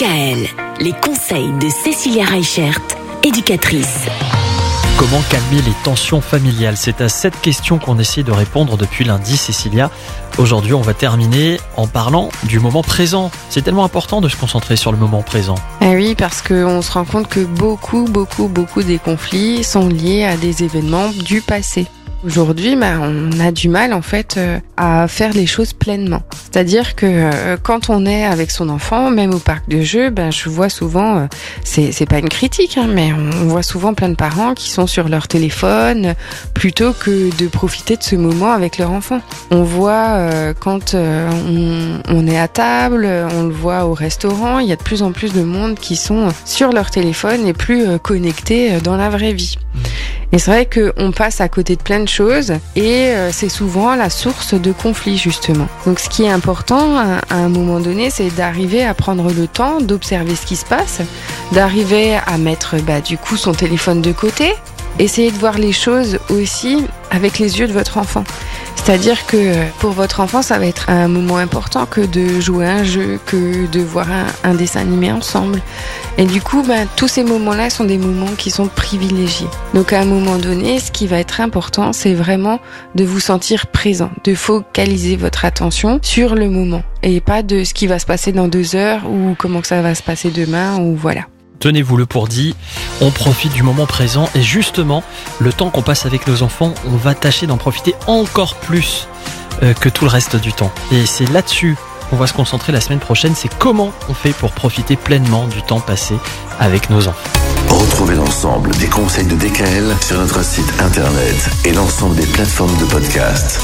DKL, les conseils de Cécilia Reichert, éducatrice. Comment calmer les tensions familiales? C'est à cette question qu'on essaie de répondre depuis lundi, Cécilia. Aujourd'hui, on va terminer en parlant du moment présent. C'est tellement important de se concentrer sur le moment présent. Eh oui, parce qu'on se rend compte que beaucoup, beaucoup, beaucoup des conflits sont liés à des événements du passé. Aujourd'hui, bah, on a du mal en fait euh, à faire les choses pleinement. C'est-à-dire que euh, quand on est avec son enfant, même au parc de jeux, ben je vois souvent, euh, c'est pas une critique, hein, mais on voit souvent plein de parents qui sont sur leur téléphone plutôt que de profiter de ce moment avec leur enfant. On voit quand on, on, est à table, on le voit au restaurant, il y a de plus en plus de monde qui sont sur leur téléphone et plus connectés dans la vraie vie. Et c'est vrai qu'on passe à côté de plein de choses et euh, c'est souvent la source de conflits justement. Donc ce qui est important à, un moment donné, c'est d'arriver à prendre le temps d'observer ce qui se passe, d'arriver à mettre bah, du coup son téléphone de côté, essayer de voir les choses aussi avec les yeux de votre enfant. C'est-à-dire que pour votre enfant, ça va être un moment important que de jouer un jeu, que de voir un, dessin animé ensemble. Et du coup, ben, tous ces moments-là sont des moments qui sont privilégiés. Donc à un moment donné, ce qui va être important, c'est vraiment de vous sentir présent, de focaliser votre attention sur le moment et pas de ce qui va se passer dans deux heures ou comment ça va se passer demain ou voilà tenez-vous le pour dit, on profite du moment présent et justement, le temps qu'on passe avec nos enfants, on va tâcher d'en profiter encore plus euh, que tout le reste du temps. Et c'est là-dessus qu'on va se concentrer la semaine prochaine, c'est comment on fait pour profiter pleinement du temps passé avec nos enfants. Retrouvez l'ensemble des conseils de DKL sur notre site internet et l'ensemble des plateformes de podcast.